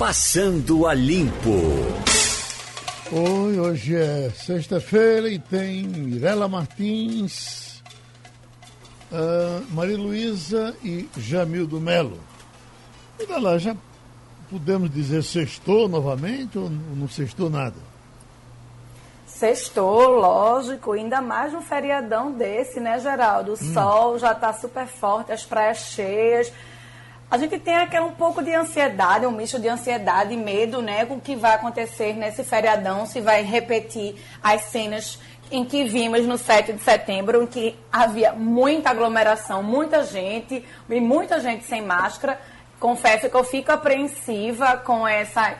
Passando a Limpo. Oi, hoje é sexta-feira e tem Mirela Martins, uh, Maria Luísa e Jamildo Melo. Mirela, já podemos dizer sextou novamente ou não sextou nada? Sextou, lógico, ainda mais um feriadão desse, né, Geraldo? O hum. sol já está super forte, as praias cheias. A gente tem aquele um pouco de ansiedade, um misto de ansiedade e medo, né, com o que vai acontecer nesse feriadão, se vai repetir as cenas em que vimos no 7 de setembro, em que havia muita aglomeração, muita gente, e muita gente sem máscara. Confesso que eu fico apreensiva com essa,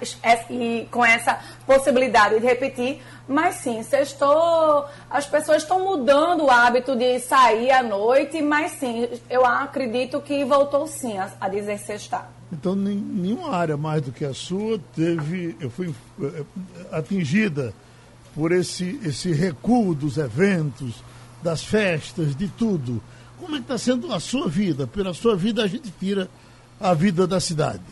com essa possibilidade de repetir, mas sim, sextou, as pessoas estão mudando o hábito de sair à noite, mas sim, eu acredito que voltou sim a, a dizer sextar. Então, nenhuma área mais do que a sua teve, eu fui eh, atingida por esse, esse recuo dos eventos, das festas, de tudo. Como é que está sendo a sua vida? Pela sua vida a gente tira a vida da cidade.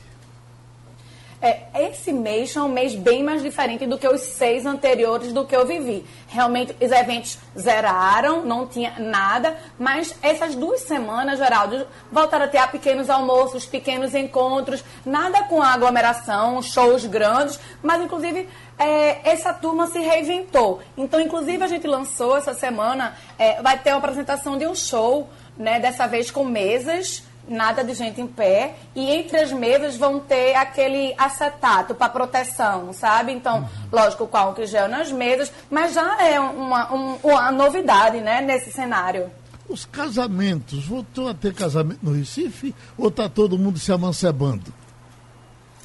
É, esse mês é um mês bem mais diferente do que os seis anteriores do que eu vivi. Realmente, os eventos zeraram, não tinha nada, mas essas duas semanas, Geraldo, voltaram a ter pequenos almoços, pequenos encontros, nada com aglomeração, shows grandes, mas inclusive é, essa turma se reinventou. Então, inclusive, a gente lançou essa semana, é, vai ter uma apresentação de um show, né, dessa vez com mesas nada de gente em pé. E entre as mesas vão ter aquele acetato para proteção, sabe? Então, uhum. lógico, com álcool gel nas mesas, mas já é uma, um, uma novidade, né, nesse cenário. Os casamentos, voltou a ter casamento no Recife ou está todo mundo se amancebando?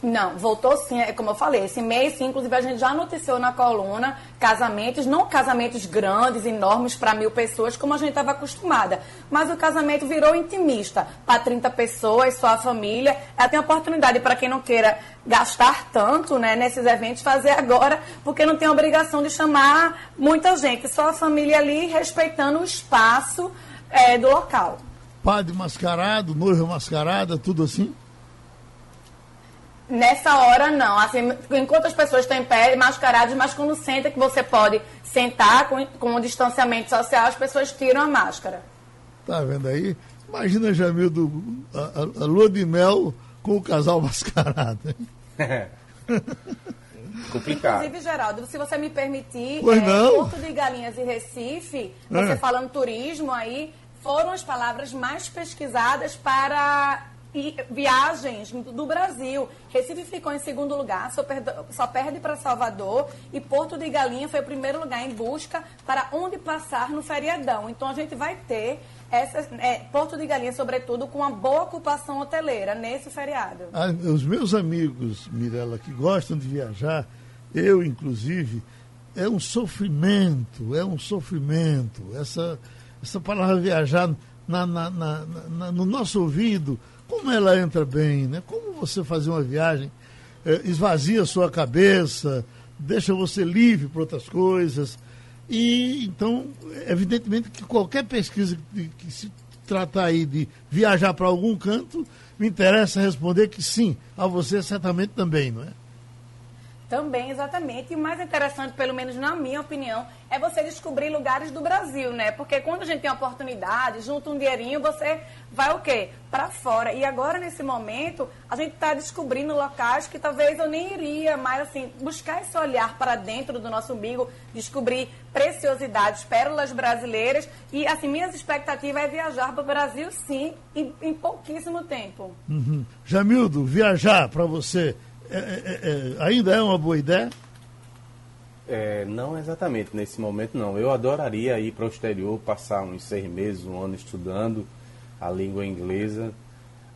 Não, voltou sim, é como eu falei, esse mês sim, inclusive a gente já noticiou na coluna casamentos, não casamentos grandes, enormes para mil pessoas, como a gente estava acostumada, mas o casamento virou intimista, para 30 pessoas, só a família, ela tem oportunidade para quem não queira gastar tanto né, nesses eventos, fazer agora, porque não tem obrigação de chamar muita gente, só a família ali respeitando o espaço é, do local. Padre mascarado, noiva mascarada, tudo assim? Nessa hora, não. Assim, enquanto as pessoas estão em pé, mascaradas, mas quando senta que você pode sentar com, com um distanciamento social, as pessoas tiram a máscara. Tá vendo aí? Imagina, Jamildo, a, a, a lua de mel com o casal mascarado. É. Complicado. Inclusive, Geraldo, se você me permitir, pois é, não. Porto de Galinhas e Recife, você é. falando turismo aí, foram as palavras mais pesquisadas para e viagens do Brasil. Recife ficou em segundo lugar, só perde, só perde para Salvador e Porto de Galinha foi o primeiro lugar em busca para onde passar no feriadão. Então a gente vai ter essa, é, Porto de Galinha, sobretudo, com uma boa ocupação hoteleira nesse feriado. Ah, os meus amigos, Mirella, que gostam de viajar, eu inclusive, é um sofrimento, é um sofrimento. Essa, essa palavra viajar na, na, na, no nosso ouvido como ela entra bem, né? Como você fazer uma viagem, é, esvazia sua cabeça, deixa você livre para outras coisas. E então, evidentemente que qualquer pesquisa que, que se tratar aí de viajar para algum canto, me interessa responder que sim, a você certamente também, não é? Também, exatamente. E o mais interessante, pelo menos na minha opinião, é você descobrir lugares do Brasil, né? Porque quando a gente tem oportunidade, junta um dinheirinho, você vai o quê? Para fora. E agora, nesse momento, a gente está descobrindo locais que talvez eu nem iria, mas assim, buscar esse olhar para dentro do nosso umbigo, descobrir preciosidades, pérolas brasileiras. E, assim, minhas expectativas é viajar para o Brasil, sim, em, em pouquíssimo tempo. Uhum. Jamildo, viajar para você é, é, é, é, ainda é uma boa ideia? Não exatamente nesse momento não. Eu adoraria ir para o exterior, passar uns seis meses, um ano estudando a língua inglesa,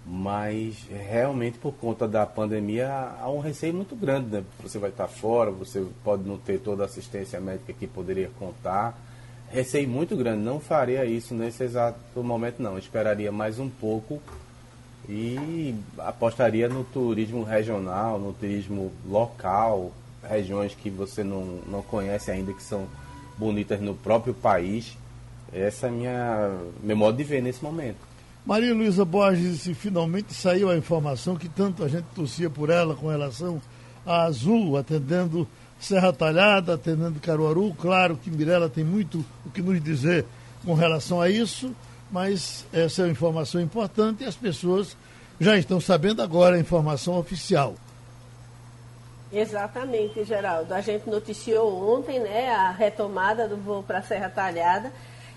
mas realmente por conta da pandemia há um receio muito grande. Né? Você vai estar fora, você pode não ter toda a assistência médica que poderia contar. Receio muito grande. Não faria isso nesse exato momento não. Esperaria mais um pouco e apostaria no turismo regional, no turismo local, regiões que você não, não conhece ainda, que são bonitas no próprio país. Essa é minha, meu modo de ver nesse momento. Maria Luísa Borges finalmente saiu a informação que tanto a gente torcia por ela com relação a Azul, atendendo Serra Talhada, atendendo Caruaru. Claro que Mirella tem muito o que nos dizer com relação a isso, mas essa é uma informação importante e as pessoas já estão sabendo agora a informação oficial. Exatamente, Geraldo. A gente noticiou ontem né, a retomada do voo para Serra Talhada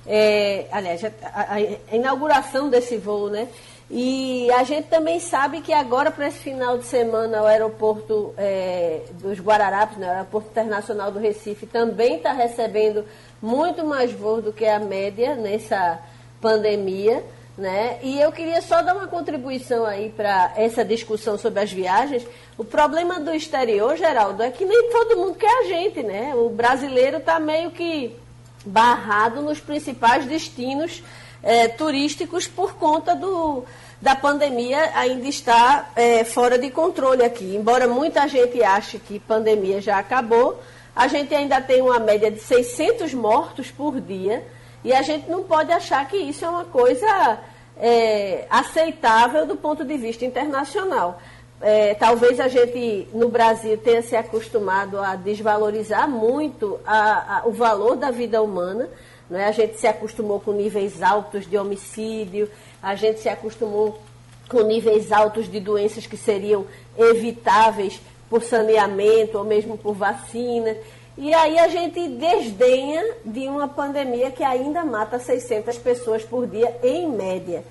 é, aliás, a, a, inauguração desse voo, né? E a gente também sabe que agora, para esse final de semana, o aeroporto é, dos Guararapes, né, o aeroporto internacional do Recife, também está recebendo muito mais voos do que a média nessa pandemia. Né? E eu queria só dar uma contribuição aí para essa discussão sobre as viagens. O problema do exterior, Geraldo, é que nem todo mundo quer a gente, né? O brasileiro está meio que barrado nos principais destinos é, turísticos por conta do, da pandemia ainda está é, fora de controle aqui. Embora muita gente ache que pandemia já acabou, a gente ainda tem uma média de 600 mortos por dia e a gente não pode achar que isso é uma coisa é, aceitável do ponto de vista internacional. É, talvez a gente no Brasil tenha se acostumado a desvalorizar muito a, a, o valor da vida humana. Né? A gente se acostumou com níveis altos de homicídio, a gente se acostumou com níveis altos de doenças que seriam evitáveis por saneamento ou mesmo por vacina. E aí a gente desdenha de uma pandemia que ainda mata 600 pessoas por dia, em média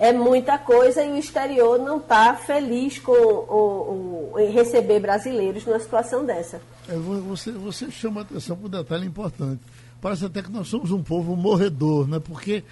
é muita coisa e o exterior não está feliz com em receber brasileiros numa situação dessa. É, você, você chama atenção para um detalhe importante. Parece até que nós somos um povo morredor, né? porque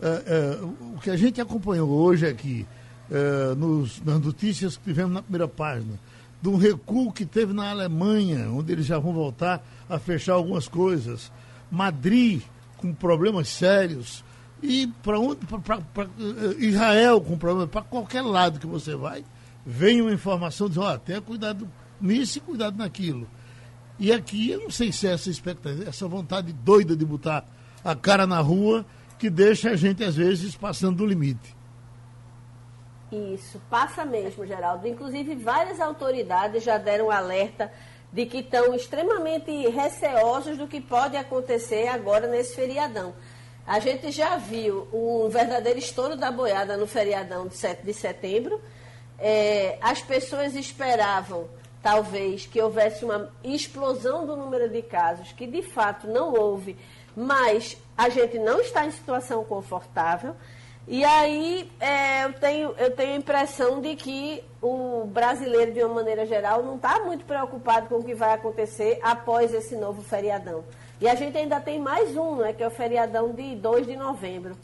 é, é, o que a gente acompanhou hoje aqui, é, nos, nas notícias que tivemos na primeira página, de um recuo que teve na Alemanha, onde eles já vão voltar a fechar algumas coisas, Madrid com problemas sérios, e para eh, Israel com problema, para qualquer lado que você vai, vem uma informação de, ó, tenha cuidado nisso e cuidado naquilo. E aqui eu não sei se é essa expectativa, essa vontade doida de botar a cara na rua que deixa a gente, às vezes, passando do limite. Isso, passa mesmo, Geraldo. Inclusive, várias autoridades já deram alerta de que estão extremamente receosos do que pode acontecer agora nesse feriadão. A gente já viu um verdadeiro estouro da boiada no feriadão de 7 de setembro. É, as pessoas esperavam, talvez, que houvesse uma explosão do número de casos, que de fato não houve, mas a gente não está em situação confortável. E aí é, eu, tenho, eu tenho a impressão de que o brasileiro, de uma maneira geral, não está muito preocupado com o que vai acontecer após esse novo feriadão. E a gente ainda tem mais um, né, que é o feriadão de 2 de novembro.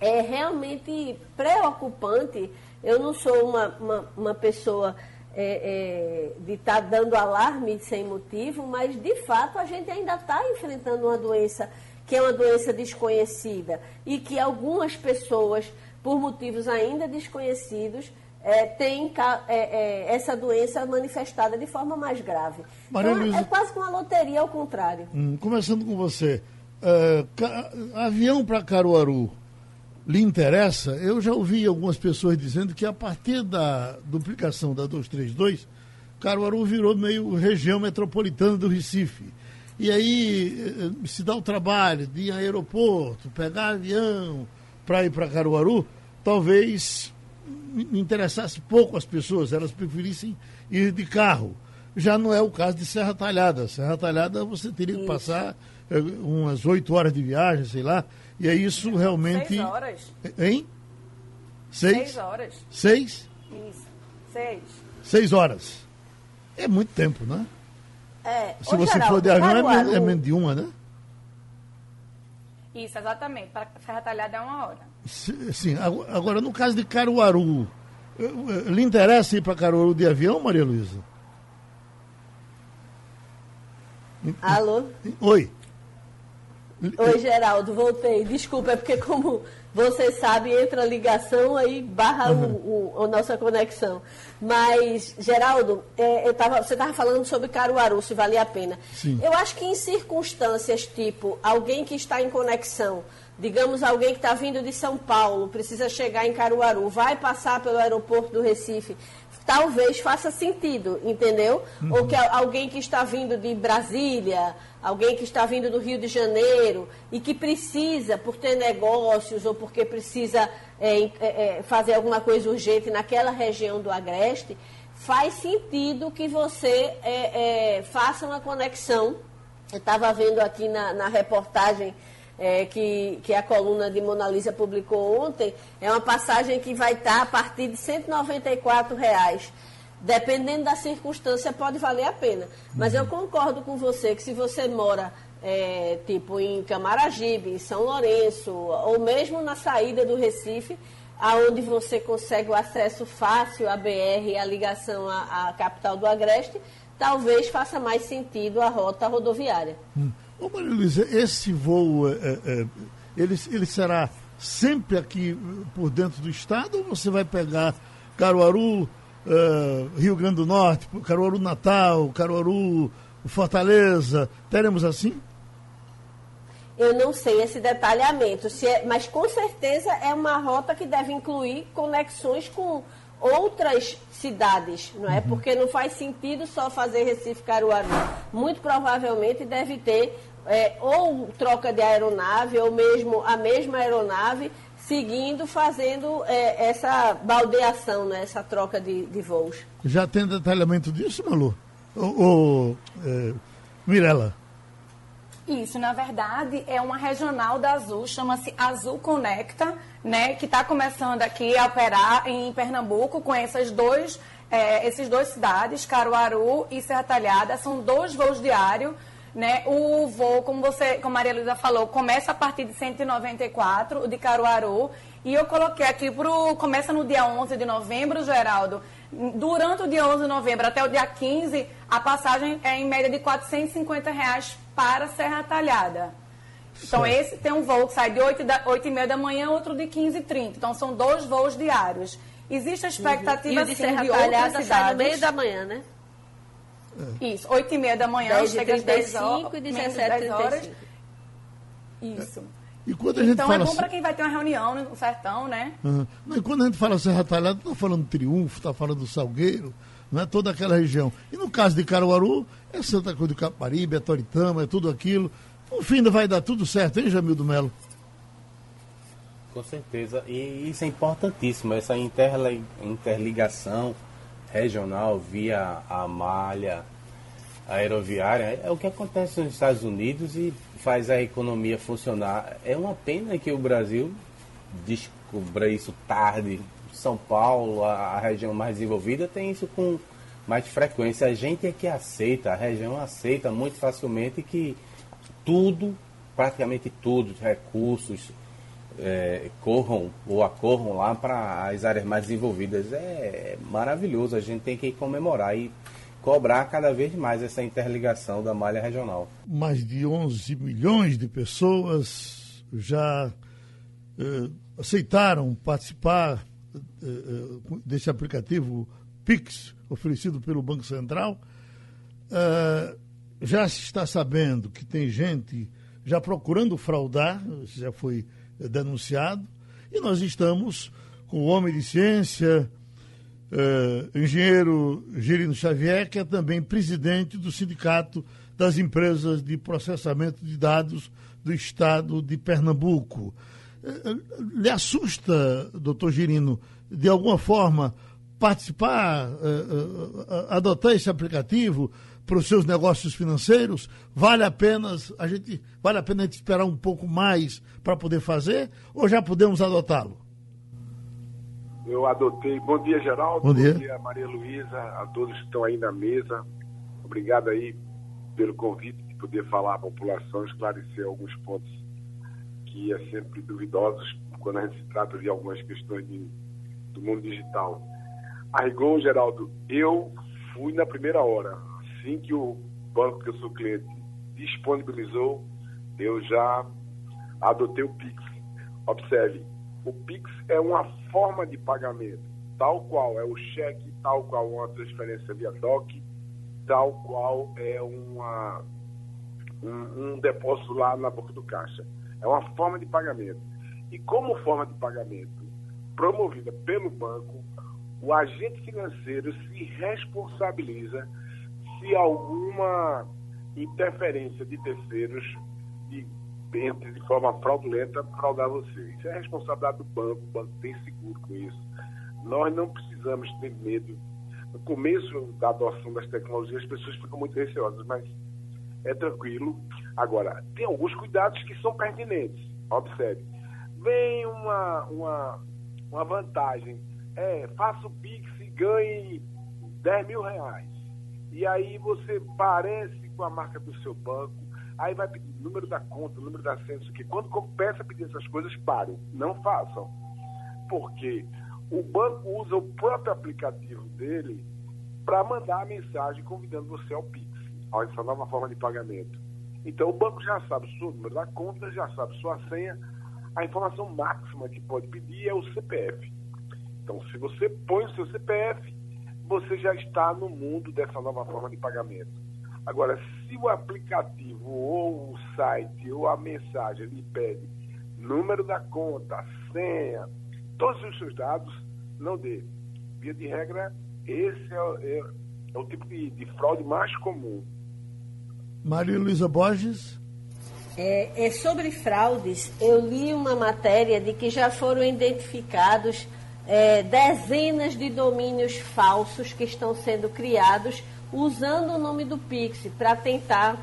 É realmente preocupante. Eu não sou uma, uma, uma pessoa é, é, de estar tá dando alarme sem motivo, mas de fato a gente ainda está enfrentando uma doença que é uma doença desconhecida e que algumas pessoas, por motivos ainda desconhecidos, é, tem é, é, essa doença manifestada de forma mais grave. Maria então, Luiza, é quase que uma loteria ao contrário. Hum, começando com você, uh, avião para Caruaru lhe interessa? Eu já ouvi algumas pessoas dizendo que a partir da duplicação da 232, Caruaru virou meio região metropolitana do Recife. E aí eh, se dá o trabalho de ir a aeroporto, pegar avião para ir para Caruaru, talvez me interessasse pouco as pessoas, elas preferissem ir de carro. Já não é o caso de Serra Talhada. Serra Talhada você teria que passar é, umas oito horas de viagem, sei lá, e é isso realmente. Seis horas. Hein? Seis? Seis horas. Seis? Isso. Seis. Seis horas. É muito tempo, né? É. Se você Geraldo, for de avião, é menos, é menos de uma, né? Isso, exatamente. Para Serra Talhada é uma hora. Sim, agora no caso de Caruaru, lhe interessa ir para Caruaru de avião, Maria Luísa? Alô? Oi. Oi, Geraldo, voltei. Desculpa, é porque como você sabe, entra a ligação, aí barra uhum. o, o, a nossa conexão. Mas, Geraldo, é, tava, você estava falando sobre Caruaru, se valia a pena. Sim. Eu acho que em circunstâncias tipo alguém que está em conexão Digamos, alguém que está vindo de São Paulo, precisa chegar em Caruaru, vai passar pelo aeroporto do Recife, talvez faça sentido, entendeu? Uhum. Ou que alguém que está vindo de Brasília, alguém que está vindo do Rio de Janeiro e que precisa, por ter negócios ou porque precisa é, é, é, fazer alguma coisa urgente naquela região do Agreste, faz sentido que você é, é, faça uma conexão. Eu estava vendo aqui na, na reportagem é, que, que a coluna de Mona Lisa publicou ontem, é uma passagem que vai estar a partir de 194 reais. Dependendo da circunstância, pode valer a pena. Mas eu concordo com você que se você mora é, tipo em Camaragibe, em São Lourenço, ou mesmo na saída do Recife, aonde você consegue o acesso fácil à BR, a ligação à, à capital do Agreste, talvez faça mais sentido a rota rodoviária. Hum. Ô Maria Luísa, esse voo, é, é, é, ele, ele será sempre aqui por dentro do estado ou você vai pegar Caruaru, Uh, Rio Grande do Norte, Caruaru Natal, Caruaru Fortaleza, teremos assim? Eu não sei esse detalhamento, se é, mas com certeza é uma rota que deve incluir conexões com outras cidades, não é? Uhum. Porque não faz sentido só fazer Recife Caruaru. Muito provavelmente deve ter é, ou troca de aeronave, ou mesmo a mesma aeronave, seguindo, fazendo é, essa baldeação, né, essa troca de, de, voos. Já tem detalhamento disso, Malu? Ou, é, Mirella? Isso, na verdade, é uma regional da Azul, chama-se Azul Conecta, né, que está começando aqui a operar em Pernambuco com essas dois, é, esses dois cidades, Caruaru e Serra Talhada. São dois voos diários né? O voo, como você, como a Maria Luísa falou, começa a partir de 194, o de Caruaru. E eu coloquei aqui pro. Começa no dia 11 de novembro, Geraldo. Durante o dia 11 de novembro até o dia 15, a passagem é em média de 450 reais para Serra Talhada. Então, certo. esse tem um voo que sai de 8, da, 8 e meia da manhã, outro de 15 e 30. Então, são dois voos diários. Existe a expectativa, uhum. e o de sim, Serra de Talhada sai no meio da manhã, né? É. Isso, 8 e meia da manhã, 10 chega às 10 horas. e 17 horas. Isso. E quando a gente então fala é bom para quem vai ter uma reunião no sertão, né? Uhum. E quando a gente fala Serra Talhada, está falando Triunfo, está falando Salgueiro, não é toda aquela região. E no caso de Caruaru, é Santa Cruz do Caparibe, é Toritama, é tudo aquilo. No fim vai dar tudo certo, hein, Jamil do Melo? Com certeza. E isso é importantíssimo, essa interligação regional via a malha aeroviária é o que acontece nos Estados Unidos e faz a economia funcionar. É uma pena que o Brasil descubra isso tarde. São Paulo, a região mais desenvolvida, tem isso com mais frequência. A gente é que aceita, a região aceita muito facilmente que tudo, praticamente tudo, recursos, é, corram ou acorram lá para as áreas mais desenvolvidas. É maravilhoso, a gente tem que comemorar e cobrar cada vez mais essa interligação da malha regional. Mais de 11 milhões de pessoas já eh, aceitaram participar eh, desse aplicativo Pix, oferecido pelo Banco Central. Já se está sabendo que tem gente já procurando fraudar, já foi denunciado, e nós estamos com o homem de ciência, uh, engenheiro Girino Xavier, que é também presidente do Sindicato das Empresas de Processamento de Dados do Estado de Pernambuco. Uh, lhe assusta, doutor Girino, de alguma forma participar, uh, adotar esse aplicativo? Para os seus negócios financeiros, vale a pena a gente vale a pena a gente esperar um pouco mais para poder fazer ou já podemos adotá-lo? Eu adotei. Bom dia, Geraldo. Bom dia. Bom dia, Maria Luísa, a todos que estão aí na mesa. Obrigado aí pelo convite de poder falar à população, esclarecer alguns pontos que é sempre duvidosos quando a gente se trata de algumas questões de, do mundo digital. A rigor, Geraldo, eu fui na primeira hora assim que o banco que eu sou cliente disponibilizou, eu já adotei o Pix. Observe, o Pix é uma forma de pagamento, tal qual é o cheque, tal qual uma transferência via DOC, tal qual é uma, um, um depósito lá na boca do caixa. É uma forma de pagamento. E como forma de pagamento promovida pelo banco, o agente financeiro se responsabiliza se alguma interferência de terceiros de, entre de forma fraudulenta fraudar você. Isso é responsabilidade do banco, o banco tem seguro com isso. Nós não precisamos ter medo. No começo da adoção das tecnologias, as pessoas ficam muito receosas, mas é tranquilo. Agora, tem alguns cuidados que são pertinentes. Observe. Vem uma, uma, uma vantagem. É, faça o Pix e ganhe 10 mil reais. E aí você parece com a marca do seu banco, aí vai pedir número da conta, número da senha, que quando começa a pedir essas coisas, parem, não façam. Porque o banco usa o próprio aplicativo dele para mandar a mensagem convidando você ao Pix, a essa nova forma de pagamento. Então o banco já sabe o seu número da conta, já sabe sua senha, a informação máxima que pode pedir é o CPF. Então, se você põe o seu CPF, você já está no mundo dessa nova forma de pagamento. Agora, se o aplicativo ou o site ou a mensagem lhe pede número da conta, senha, todos os seus dados, não dê. Via de regra, esse é, é, é o tipo de, de, fraude mais comum. Maria Luísa Borges. É, é, sobre fraudes, eu li uma matéria de que já foram identificados é, dezenas de domínios falsos que estão sendo criados usando o nome do Pix para tentar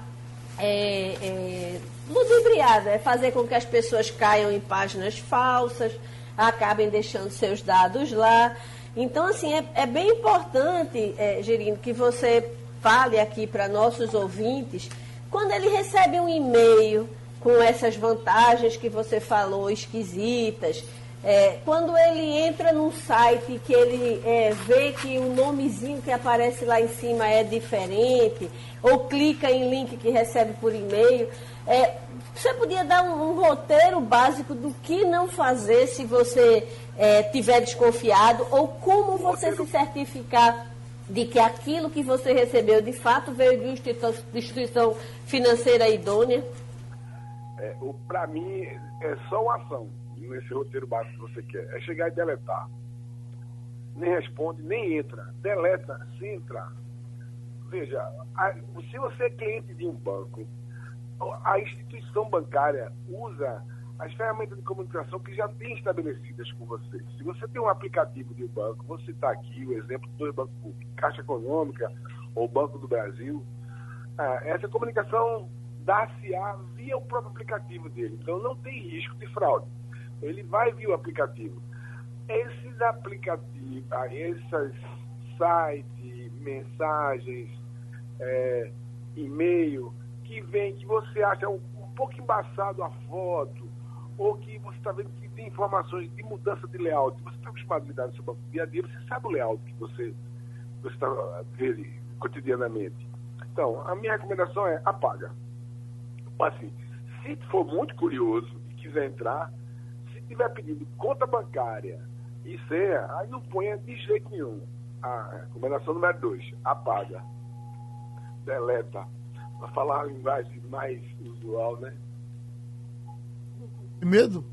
é, é, ludibriar, né? fazer com que as pessoas caiam em páginas falsas, acabem deixando seus dados lá. Então, assim, é, é bem importante, é, Gerino, que você fale aqui para nossos ouvintes, quando ele recebe um e-mail com essas vantagens que você falou, esquisitas, é, quando ele entra num site que ele é, vê que o nomezinho que aparece lá em cima é diferente, ou clica em link que recebe por e-mail, é, você podia dar um, um, roteiro básico do que não fazer se você é, tiver desconfiado, ou como você se certificar de que aquilo que você recebeu de fato veio de uma instituição, financeira idônea? É, Para mim, é só uma ação nesse roteiro básico que você quer. É chegar e deletar. Nem responde, nem entra. Deleta sem entrar. Veja, a, se você é cliente de um banco, a instituição bancária usa as ferramentas de comunicação que já tem estabelecidas com você. Se você tem um aplicativo de um banco, vou citar aqui o exemplo do banco público, Caixa Econômica ou Banco do Brasil, ah, essa comunicação dá-se-á via o próprio aplicativo dele. Então não tem risco de fraude ele vai via o aplicativo. Esses aplicativos, ah, esses sites, mensagens, é, e-mail, que vem, que você acha um, um pouco embaçado a foto, ou que você está vendo que tem informações de mudança de layout, você está acostumado a lidar no seu dia a dia, você sabe o layout que você está vendo cotidianamente. Então, a minha recomendação é apaga. Assim, se for muito curioso e quiser entrar, estiver pedindo conta bancária e senha, aí não ponha de jeito nenhum. A recomendação número 2, apaga. Deleta. Para falar a linguagem mais usual, né? Medo?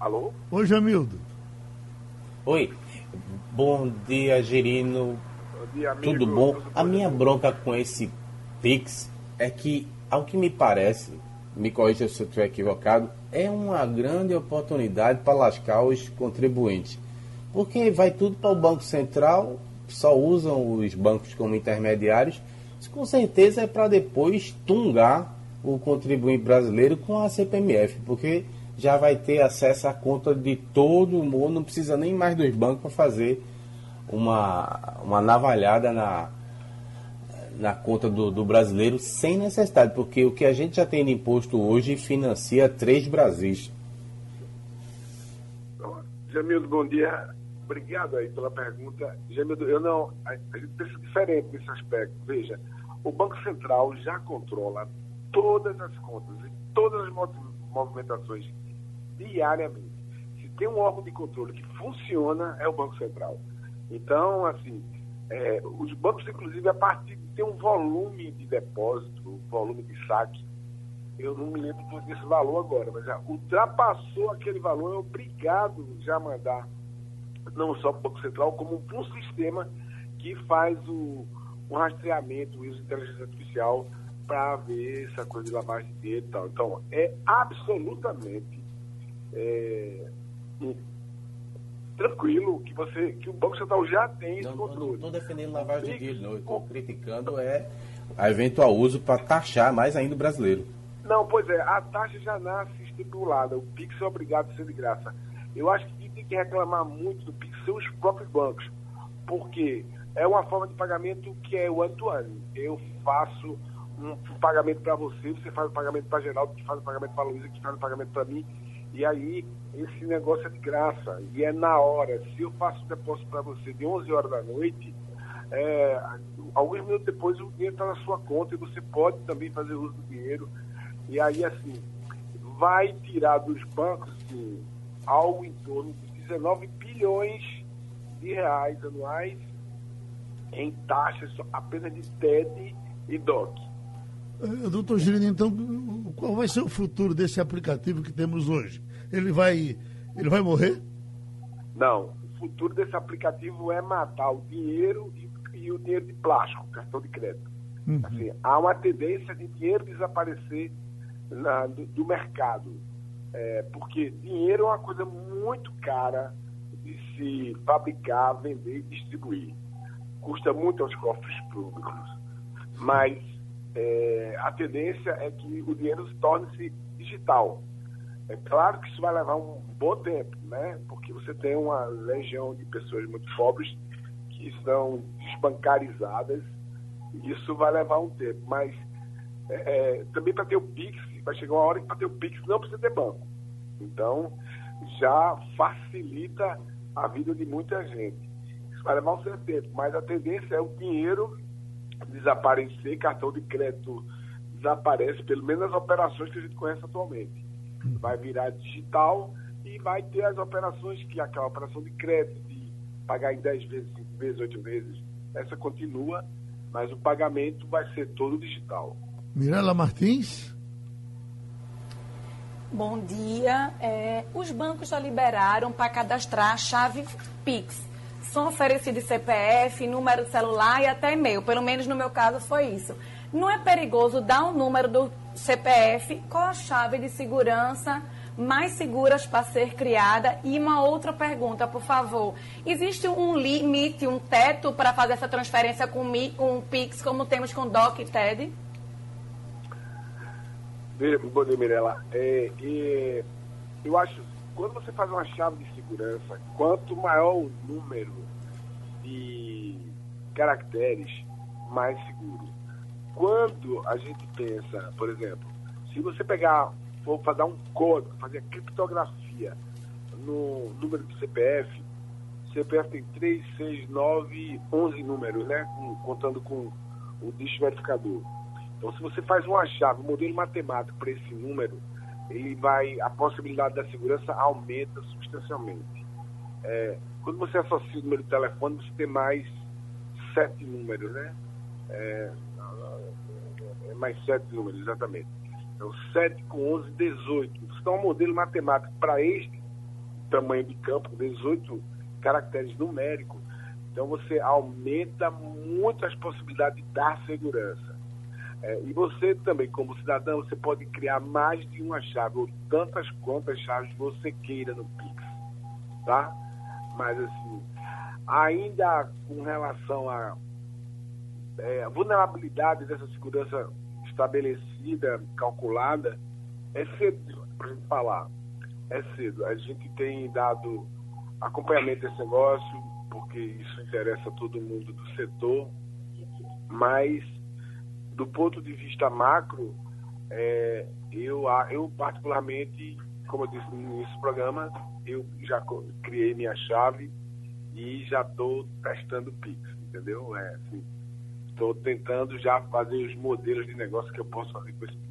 Alô? Oi, Jamildo. Oi. Bom dia, Gerino. Bom dia, amigo. Tudo bom? A minha bronca com esse Pix é que, ao que me parece, me corrija se eu estiver equivocado, é uma grande oportunidade para lascar os contribuintes. Porque vai tudo para o Banco Central, só usam os bancos como intermediários, isso com certeza é para depois tungar o contribuinte brasileiro com a CPMF, porque já vai ter acesso à conta de todo mundo, não precisa nem mais dos bancos para fazer uma, uma navalhada na, na conta do, do, brasileiro sem necessidade, porque o que a gente já tem de imposto hoje financia três Brasis. Jamildo, bom dia. Obrigado aí pela pergunta. Jamildo, eu não. A gente pensa diferente nesse aspecto. Veja, o Banco Central já controla todas as contas e todas as movimentações diariamente. Se tem um órgão de controle que funciona, é o Banco Central. Então, assim, é, os bancos, inclusive, a partir ter um volume de depósito, um volume de saque eu não me lembro desse valor agora, mas já ultrapassou aquele valor, é obrigado já a mandar não só para o Banco Central, como para um sistema que faz o, o rastreamento, o uso de inteligência artificial para ver essa coisa de lavagem de dinheiro e tal. Então, é absolutamente é, tranquilo que você que o Banco Central já tem esse não, controle. Não estou defendendo lavagem de dinheiro, não. Estou criticando é a eventual uso para taxar mais ainda o brasileiro. Não, pois é, a taxa já nasce estipulada, o PIX é obrigado a ser de graça. Eu acho que quem tem que reclamar muito do PIX são os próprios bancos, porque é uma forma de pagamento que é o ano-to-ano. Eu faço um pagamento para você, você faz o pagamento para Geraldo, que faz o pagamento para Luísa, que faz o pagamento para mim, e aí esse negócio é de graça, e é na hora. Se eu faço o depósito para você de 11 horas da noite, é, alguns minutos depois o dinheiro está na sua conta e você pode também fazer uso do dinheiro. E aí, assim, vai tirar dos bancos assim, algo em torno de 19 bilhões de reais anuais em taxas apenas de TED e DOC. Uh, doutor Girino, então, qual vai ser o futuro desse aplicativo que temos hoje? Ele vai, ele vai morrer? Não. O futuro desse aplicativo é matar o dinheiro e, e o dinheiro de plástico, cartão de crédito. Uhum. Assim, há uma tendência de dinheiro desaparecer na, do, do, mercado. É, porque dinheiro é uma coisa muito cara de se fabricar, vender e distribuir. Custa muito aos cofres públicos. Mas é, a tendência é que o dinheiro se torne-se digital. É claro que isso vai levar um bom tempo, né? Porque você tem uma legião de pessoas muito pobres que estão desbancarizadas e isso vai levar um tempo. Mas é, é também para ter o Pix, vai chegar uma hora que para ter o Pix não precisa ter banco. Então, já facilita a vida de muita gente. Isso vai levar um certo tempo, mas a tendência é o dinheiro desaparecer, cartão de crédito desaparece, pelo menos as operações que a gente conhece atualmente. Vai virar digital e vai ter as operações que aquela operação de crédito, de pagar em 10 vezes, 5 vezes, 8 vezes, essa continua, mas o pagamento vai ser todo digital. Mirela Martins? Bom dia. É, os bancos já liberaram para cadastrar a chave Pix são oferecidos CPF, número de celular e até e-mail. Pelo menos no meu caso foi isso. Não é perigoso dar o um número do CPF com a chave de segurança mais seguras para ser criada? E uma outra pergunta, por favor. Existe um limite, um teto para fazer essa transferência com um Pix, como temos com DOC e TED? Bom dia, Mirella. É, é, eu acho quando você faz uma chave de segurança, quanto maior o número de caracteres, mais seguro. Quando a gente pensa, por exemplo, se você pegar, for fazer um código, fazer criptografia no número do CPF, CPF tem 3, 6, 9, 11 números, né? contando com o dígito verificador. Então, se você faz uma chave, um modelo matemático para esse número, ele vai, a possibilidade da segurança aumenta substancialmente. É, quando você associa o número de telefone, você tem mais sete números, né? É, é mais sete números, exatamente. Então, 7 com 11, 18. Você dá um modelo matemático para este tamanho de campo, 18 caracteres numéricos. Então, você aumenta muito as possibilidades da segurança. É, e você também, como cidadão, você pode criar mais de uma chave, ou tantas quantas chaves você queira no Pix, tá? Mas, assim, ainda com relação à é, vulnerabilidade dessa segurança estabelecida, calculada, é cedo para gente falar. É cedo. A gente tem dado acompanhamento desse negócio, porque isso interessa todo mundo do setor, mas do ponto de vista macro, é, eu, eu particularmente, como eu disse no início do programa, eu já criei minha chave e já estou testando Pix, entendeu? É, estou assim, tentando já fazer os modelos de negócio que eu posso fazer com esse.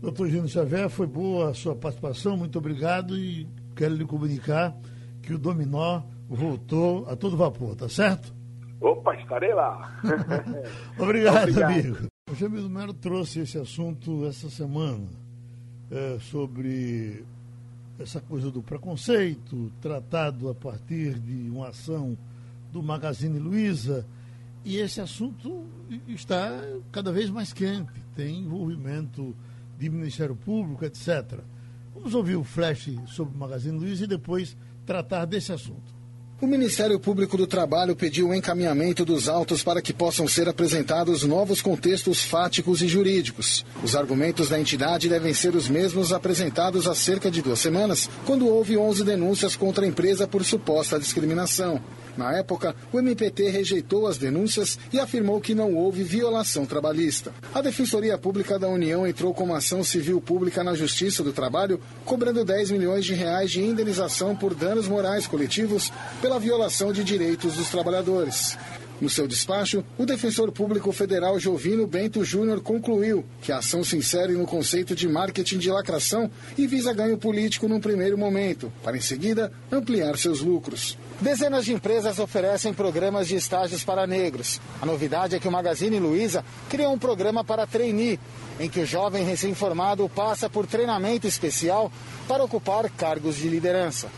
Doutor Gino Xavier, foi boa a sua participação, muito obrigado e quero lhe comunicar que o Dominó voltou a todo vapor, tá certo? Opa, estarei lá. obrigado, obrigado, amigo. Jamil Melo trouxe esse assunto essa semana, é, sobre essa coisa do preconceito, tratado a partir de uma ação do Magazine Luiza, e esse assunto está cada vez mais quente, tem envolvimento de Ministério Público, etc. Vamos ouvir o flash sobre o Magazine Luiza e depois tratar desse assunto. O Ministério Público do Trabalho pediu o encaminhamento dos autos para que possam ser apresentados novos contextos fáticos e jurídicos. Os argumentos da entidade devem ser os mesmos apresentados há cerca de duas semanas, quando houve 11 denúncias contra a empresa por suposta discriminação. Na época, o MPT rejeitou as denúncias e afirmou que não houve violação trabalhista. A Defensoria Pública da União entrou com uma ação civil pública na Justiça do Trabalho, cobrando 10 milhões de reais de indenização por danos morais coletivos pela violação de direitos dos trabalhadores. No seu despacho, o defensor público federal Jovino Bento Júnior concluiu que a ação se insere no conceito de marketing de lacração e visa ganho político num primeiro momento, para em seguida ampliar seus lucros. Dezenas de empresas oferecem programas de estágios para negros. A novidade é que o Magazine Luiza criou um programa para trainee, em que o jovem recém-formado passa por treinamento especial para ocupar cargos de liderança.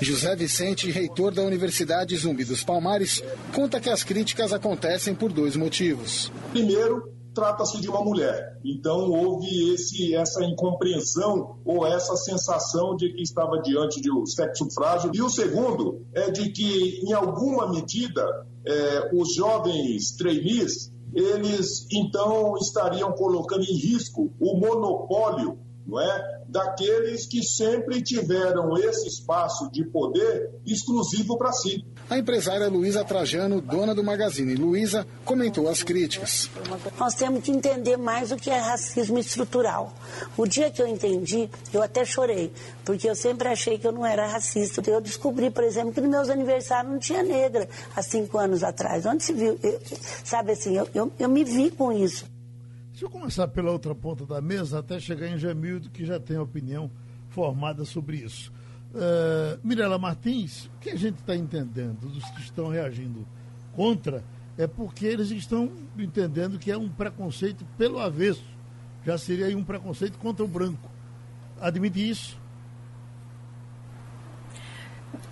José Vicente, reitor da Universidade Zumbi dos Palmares, conta que as críticas acontecem por dois motivos. Primeiro, trata-se de uma mulher. Então houve esse, essa incompreensão ou essa sensação de que estava diante de um sexo frágil. E o segundo é de que, em alguma medida, é, os jovens trainees, eles então estariam colocando em risco o monopólio não é? daqueles que sempre tiveram esse espaço de poder exclusivo para si. A empresária Luísa Trajano, dona do Magazine Luiza, comentou as críticas. Nós temos que entender mais o que é racismo estrutural. O dia que eu entendi, eu até chorei, porque eu sempre achei que eu não era racista. Eu descobri, por exemplo, que nos meus aniversários não tinha negra há cinco anos atrás. Onde se viu? Eu, sabe assim, eu, eu, eu me vi com isso. Deixa eu começar pela outra ponta da mesa, até chegar em Jamildo, que já tem opinião formada sobre isso. Uh, Mirela Martins, o que a gente está entendendo dos que estão reagindo contra é porque eles estão entendendo que é um preconceito pelo avesso. Já seria um preconceito contra o branco. Admite isso?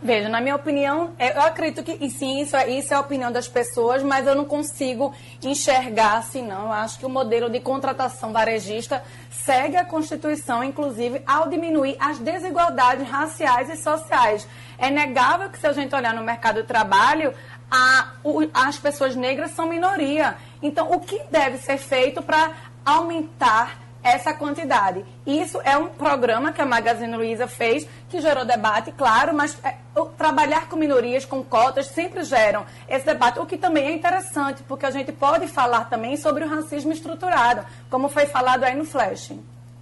Veja, na minha opinião, é, eu acredito que, sim, isso é, isso é a opinião das pessoas, mas eu não consigo enxergar assim, não. Eu acho que o modelo de contratação varejista segue a Constituição, inclusive, ao diminuir as desigualdades raciais e sociais. É negável que, se a gente olhar no mercado de trabalho, a, o, as pessoas negras são minoria. Então, o que deve ser feito para aumentar essa quantidade. Isso é um programa que a Magazine Luiza fez, que gerou debate, claro, mas é, trabalhar com minorias, com cotas, sempre geram esse debate, o que também é interessante, porque a gente pode falar também sobre o racismo estruturado, como foi falado aí no Flash.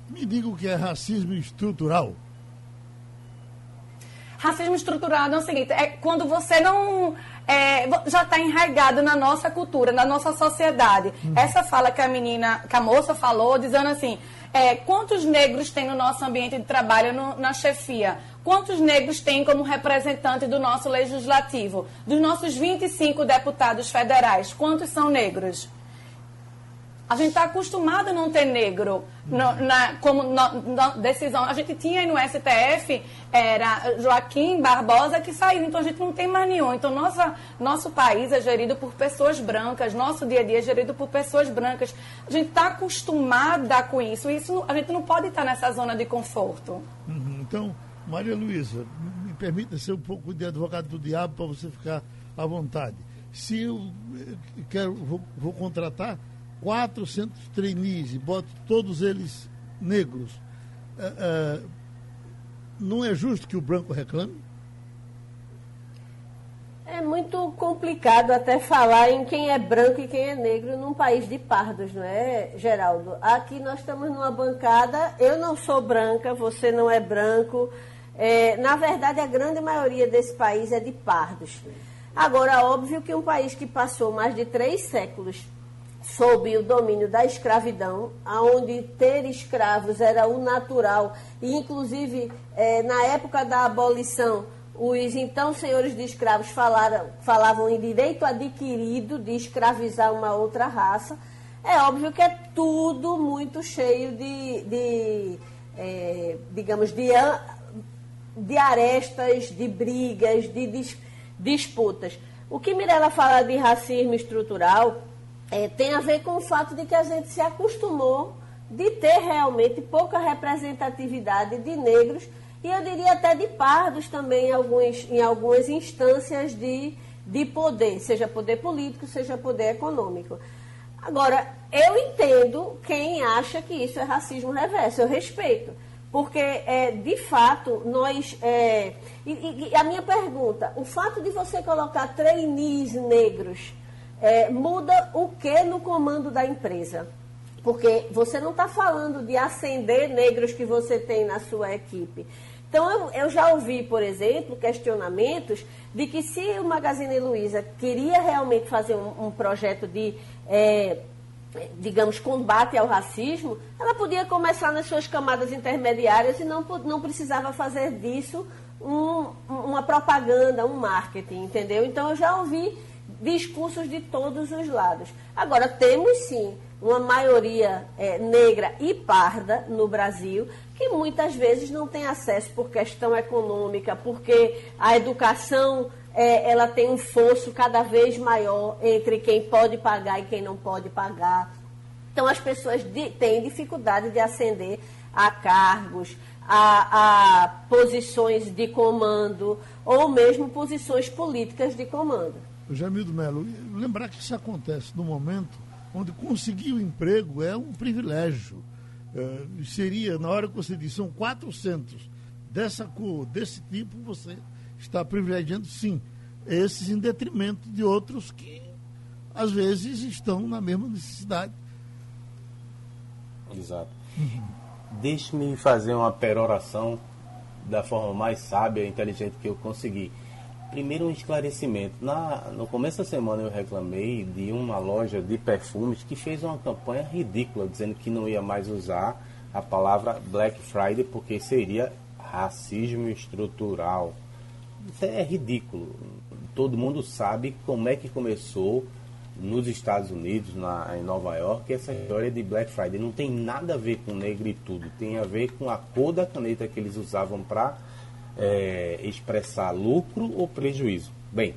Me diga o que é racismo estrutural. Racismo estruturado é o seguinte, é quando você não é, já está enraizado na nossa cultura, na nossa sociedade. Uhum. Essa fala que a menina, que a moça falou, dizendo assim, é, quantos negros tem no nosso ambiente de trabalho no, na chefia? Quantos negros tem como representante do nosso legislativo? Dos nossos 25 deputados federais, quantos são negros? A gente está acostumado a não ter negro no, na, como no, na decisão. A gente tinha aí no STF, era Joaquim Barbosa que saiu, então a gente não tem mais nenhum. Então nossa, nosso país é gerido por pessoas brancas, nosso dia a dia é gerido por pessoas brancas. A gente está acostumada com isso, isso a gente não pode estar nessa zona de conforto. Uhum. Então, Maria Luísa, me permita ser um pouco de advogado do diabo para você ficar à vontade. Se eu eh, quero, vou, vou contratar 400 trainees boto todos eles negros, uh, uh, não é justo que o branco reclame? É muito complicado até falar em quem é branco e quem é negro num país de pardos, não é, Geraldo? Aqui nós estamos numa bancada, eu não sou branca, você não é branco. É, na verdade, a grande maioria desse país é de pardos. Agora, óbvio que um país que passou mais de três séculos sob o domínio da escravidão, aonde ter escravos era o natural, e inclusive é, na época da abolição, os então senhores de escravos falaram, falavam em direito adquirido de escravizar uma outra raça. É óbvio que é tudo muito cheio de, de é, digamos, de, de arestas, de brigas, de dis, disputas. O que Mirella fala de racismo estrutural é, tem a ver com o fato de que a gente se acostumou de ter realmente pouca representatividade de negros e eu diria até de pardos também em, alguns, em algumas instâncias de, de poder, seja poder político, seja poder econômico. Agora, eu entendo quem acha que isso é racismo reverso, eu respeito. Porque, é, de fato, nós. É, e, e, a minha pergunta: o fato de você colocar trainees negros é, muda o que no comando da empresa? Porque você não está falando de acender negros que você tem na sua equipe. Então, eu, eu, já ouvi, por exemplo, questionamentos de que se o Magazine Luiza queria realmente fazer um, um projeto de, é, digamos, combate ao racismo, ela podia começar nas suas camadas intermediárias e não, não precisava fazer disso um, uma propaganda, um marketing, entendeu? Então, eu já ouvi discursos de todos os lados. Agora, temos sim uma maioria é, negra e parda no Brasil, que muitas vezes não tem acesso por questão econômica, porque a educação é, ela tem um fosso cada vez maior entre quem pode pagar e quem não pode pagar. Então as pessoas de, têm dificuldade de ascender a cargos, a, a posições de comando ou mesmo posições políticas de comando. Jamildo Melo, lembrar que isso acontece no momento onde conseguir o emprego é um privilégio. É, seria, na hora que você diz, são 400 dessa cor, desse tipo, você está privilegiando, sim, esses em detrimento de outros que, às vezes, estão na mesma necessidade. Exato. Deixe-me fazer uma peroração da forma mais sábia e inteligente que eu consegui. Primeiro um esclarecimento. Na, no começo da semana eu reclamei de uma loja de perfumes que fez uma campanha ridícula, dizendo que não ia mais usar a palavra Black Friday porque seria racismo estrutural. Isso é ridículo. Todo mundo sabe como é que começou nos Estados Unidos, na, em Nova York, essa história de Black Friday. Não tem nada a ver com negritude, tem a ver com a cor da caneta que eles usavam para é, expressar lucro ou prejuízo. Bem,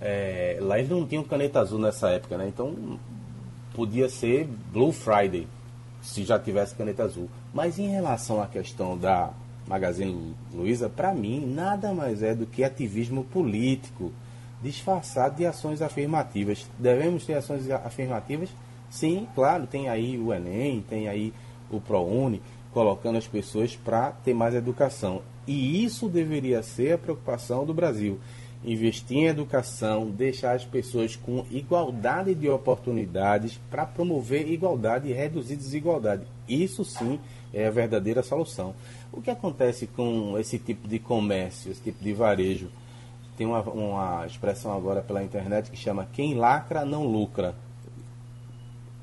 é, lá eles não tinham caneta azul nessa época, né? Então podia ser Blue Friday, se já tivesse caneta azul. Mas em relação à questão da Magazine Luiza, para mim, nada mais é do que ativismo político, disfarçado de ações afirmativas. Devemos ter ações afirmativas? Sim, claro, tem aí o Enem, tem aí o ProUni, colocando as pessoas para ter mais educação. E isso deveria ser a preocupação do Brasil. Investir em educação, deixar as pessoas com igualdade de oportunidades para promover igualdade e reduzir desigualdade. Isso sim é a verdadeira solução. O que acontece com esse tipo de comércio, esse tipo de varejo? Tem uma, uma expressão agora pela internet que chama quem lacra não lucra.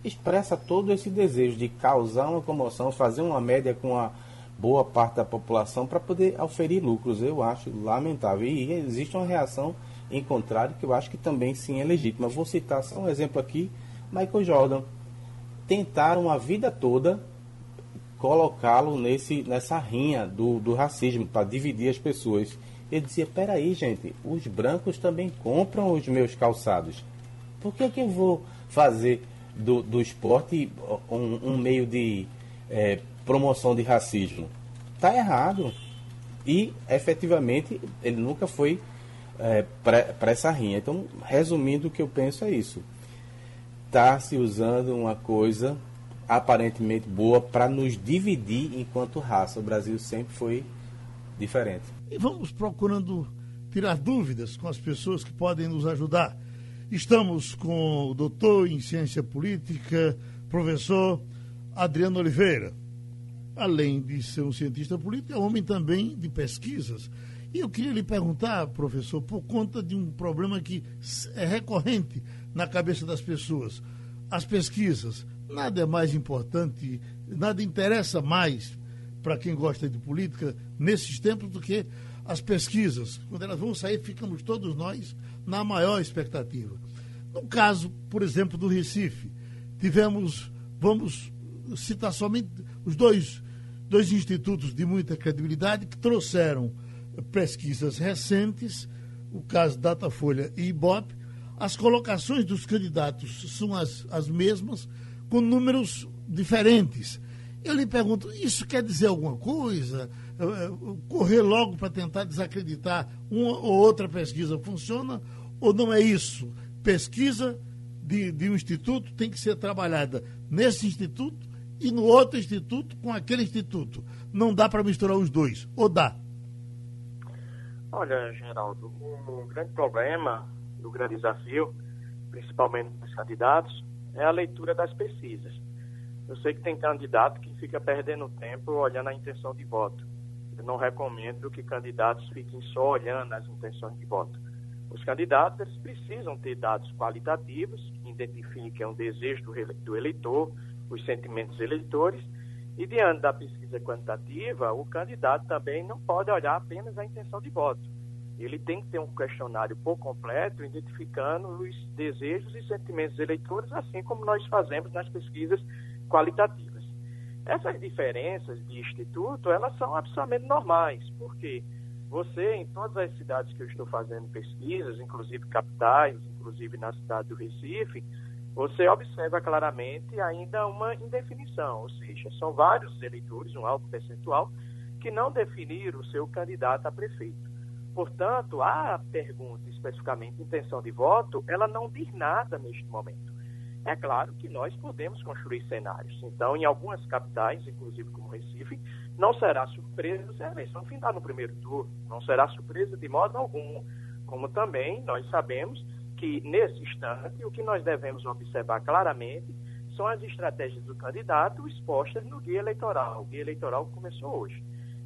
Expressa todo esse desejo de causar uma comoção, fazer uma média com a boa parte da população para poder oferir lucros. Eu acho lamentável. E existe uma reação em contrário que eu acho que também sim é legítima. Vou citar só um exemplo aqui: Michael Jordan. Tentaram a vida toda colocá-lo nesse, nessa rinha do, do racismo, para dividir as pessoas. Ele dizia: peraí, gente, os brancos também compram os meus calçados. Por que, que eu vou fazer do, do esporte um, um meio de é, promoção de racismo. Está errado. E, efetivamente, ele nunca foi é, para essa rinha. Então, resumindo, o que eu penso é isso. Está se usando uma coisa aparentemente boa para nos dividir enquanto raça. O Brasil sempre foi diferente. E vamos procurando tirar dúvidas com as pessoas que podem nos ajudar. Estamos com o doutor em ciência política, professor Adriano Oliveira além de ser um cientista político, é homem também de pesquisas. E eu queria lhe perguntar, professor, por conta de um problema que é recorrente na cabeça das pessoas. As pesquisas, nada é mais importante, nada interessa mais para quem gosta de política nesses tempos do que as pesquisas. Quando elas vão sair, ficamos todos nós na maior expectativa. No caso, por exemplo, do Recife, tivemos, vamos citar somente os dois, dois institutos de muita credibilidade que trouxeram pesquisas recentes, o caso Datafolha e Ibope, as colocações dos candidatos são as, as mesmas, com números diferentes. Eu lhe pergunto, isso quer dizer alguma coisa? Correr logo para tentar desacreditar uma ou outra pesquisa funciona ou não é isso? Pesquisa de, de um instituto tem que ser trabalhada nesse instituto e no outro instituto com aquele instituto. Não dá para misturar os dois, ou dá? Olha, Geraldo, um grande problema, o grande desafio, principalmente dos candidatos, é a leitura das pesquisas. Eu sei que tem candidato que fica perdendo tempo olhando a intenção de voto. Eu não recomendo que candidatos fiquem só olhando as intenções de voto. Os candidatos precisam ter dados qualitativos que identifiquem o desejo do eleitor, os sentimentos eleitores, e diante da pesquisa quantitativa, o candidato também não pode olhar apenas a intenção de voto. Ele tem que ter um questionário por completo, identificando os desejos e sentimentos eleitores, assim como nós fazemos nas pesquisas qualitativas. Essas diferenças de instituto, elas são absolutamente normais, porque você, em todas as cidades que eu estou fazendo pesquisas, inclusive capitais, inclusive na cidade do Recife, você observa claramente ainda uma indefinição, ou seja, são vários eleitores, um alto percentual, que não definiram o seu candidato a prefeito. Portanto, a pergunta especificamente intenção de voto, ela não diz nada neste momento. É claro que nós podemos construir cenários. Então, em algumas capitais, inclusive como Recife, não será surpresa se a eleição findar no primeiro turno. Não será surpresa de modo algum. Como também nós sabemos que, nesse instante, o que nós devemos observar claramente são as estratégias do candidato expostas no guia eleitoral. O guia eleitoral começou hoje.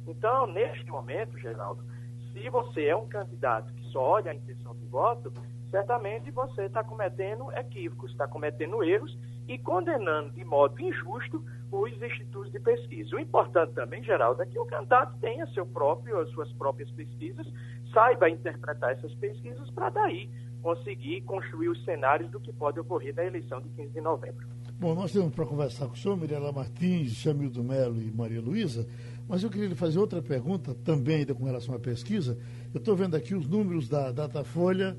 Então, neste momento, Geraldo, se você é um candidato que só olha a intenção de voto, certamente você está cometendo equívocos, está cometendo erros e condenando de modo injusto os institutos de pesquisa. O importante também, Geraldo, é que o candidato tenha seu próprio, as suas próprias pesquisas, saiba interpretar essas pesquisas para daí conseguir construir os cenários do que pode ocorrer na eleição de 15 de novembro. Bom, nós temos para conversar com o senhor, Mirela Martins, Chamildo Melo e Maria Luísa, mas eu queria lhe fazer outra pergunta, também ainda com relação à pesquisa. Eu estou vendo aqui os números da Datafolha,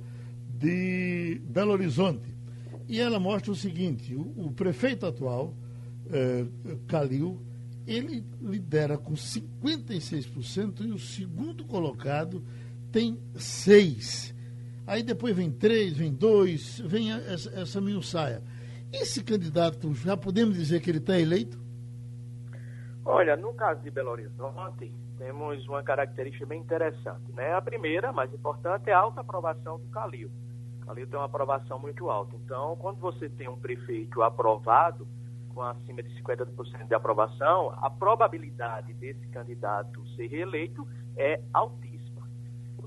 de Belo Horizonte. E ela mostra o seguinte: o, o prefeito atual, Calil, ele lidera com 56% e o segundo colocado tem 6%. Aí depois vem 3, vem 2, vem essa, essa saia. Esse candidato, já podemos dizer que ele está eleito? Olha, no caso de Belo Horizonte, temos uma característica bem interessante. Né? A primeira, mais importante, é a alta aprovação do Calil. O Calil tem uma aprovação muito alta. Então, quando você tem um prefeito aprovado, com acima de 50% de aprovação, a probabilidade desse candidato ser reeleito é altíssima.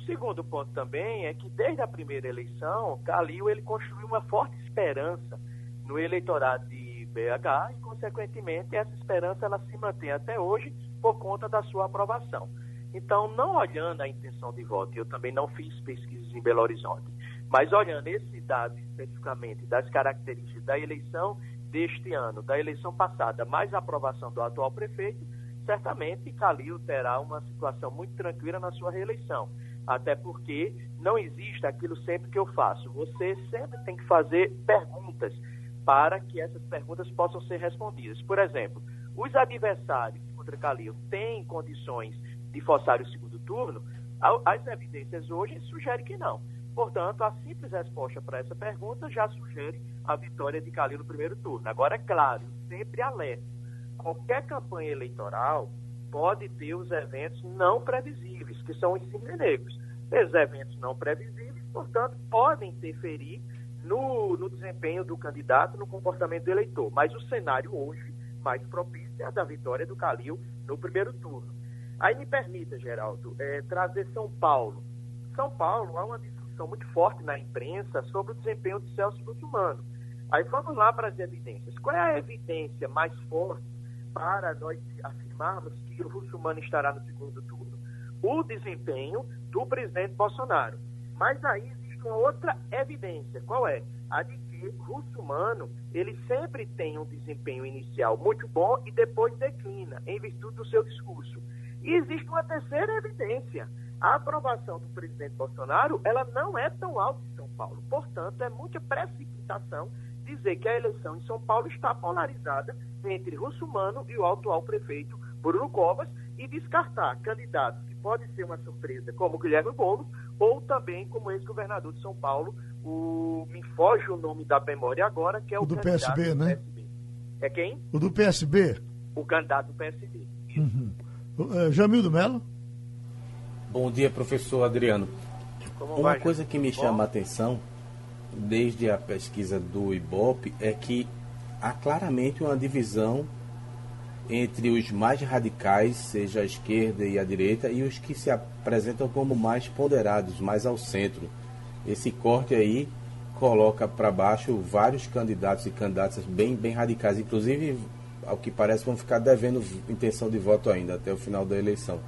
Segundo ponto também é que, desde a primeira eleição, Calil ele construiu uma forte esperança no eleitorado de BH e, consequentemente, essa esperança ela se mantém até hoje por conta da sua aprovação. Então, não olhando a intenção de voto, eu também não fiz pesquisas em Belo Horizonte, mas olhando esse dado especificamente das características da eleição deste ano, da eleição passada, mais a aprovação do atual prefeito, certamente Calil terá uma situação muito tranquila na sua reeleição. Até porque não existe aquilo sempre que eu faço. Você sempre tem que fazer perguntas para que essas perguntas possam ser respondidas. Por exemplo, os adversários contra Calil têm condições de forçar o segundo turno? As evidências hoje sugerem que não. Portanto, a simples resposta para essa pergunta já sugere a vitória de Calil no primeiro turno. Agora, é claro, sempre alerta. Qualquer campanha eleitoral pode ter os eventos não previsíveis, que são os negros. Esses eventos não previsíveis, portanto, podem interferir no, no desempenho do candidato, no comportamento do eleitor. Mas o cenário hoje mais propício é a da vitória do Calil no primeiro turno. Aí me permita, Geraldo, é, trazer São Paulo. São Paulo há uma discussão muito forte na imprensa sobre o desempenho de Celso Russumano. Aí vamos lá para as evidências. Qual é a evidência mais forte para nós afirmarmos que o Russumano estará no segundo turno? O desempenho do presidente Bolsonaro. Mas aí existe uma outra evidência. Qual é? A de que Russumano, ele sempre tem um desempenho inicial muito bom e depois declina, em virtude do seu discurso. E existe uma terceira evidência. A aprovação do presidente Bolsonaro, ela não é tão alta em São Paulo. Portanto, é muita precipitação dizer que a eleição em São Paulo está polarizada entre Russumano e o atual prefeito Bruno Covas e descartar candidatos que pode ser uma surpresa, como Guilherme Boulos, ou também como ex-governador de São Paulo, o me foge o nome da memória agora, que é o, o do PSB, né? PSB. É quem? O do PSB. O candidato do PSB. Uhum. Uh, Jamildo Melo. Bom dia, professor Adriano. Como Uma vai, coisa que me Bom? chama a atenção, desde a pesquisa do IBOP, é que há claramente uma divisão entre os mais radicais, seja a esquerda e a direita, e os que se apresentam como mais ponderados, mais ao centro. Esse corte aí coloca para baixo vários candidatos e candidatas bem, bem radicais, inclusive, ao que parece, vão ficar devendo intenção de voto ainda até o final da eleição.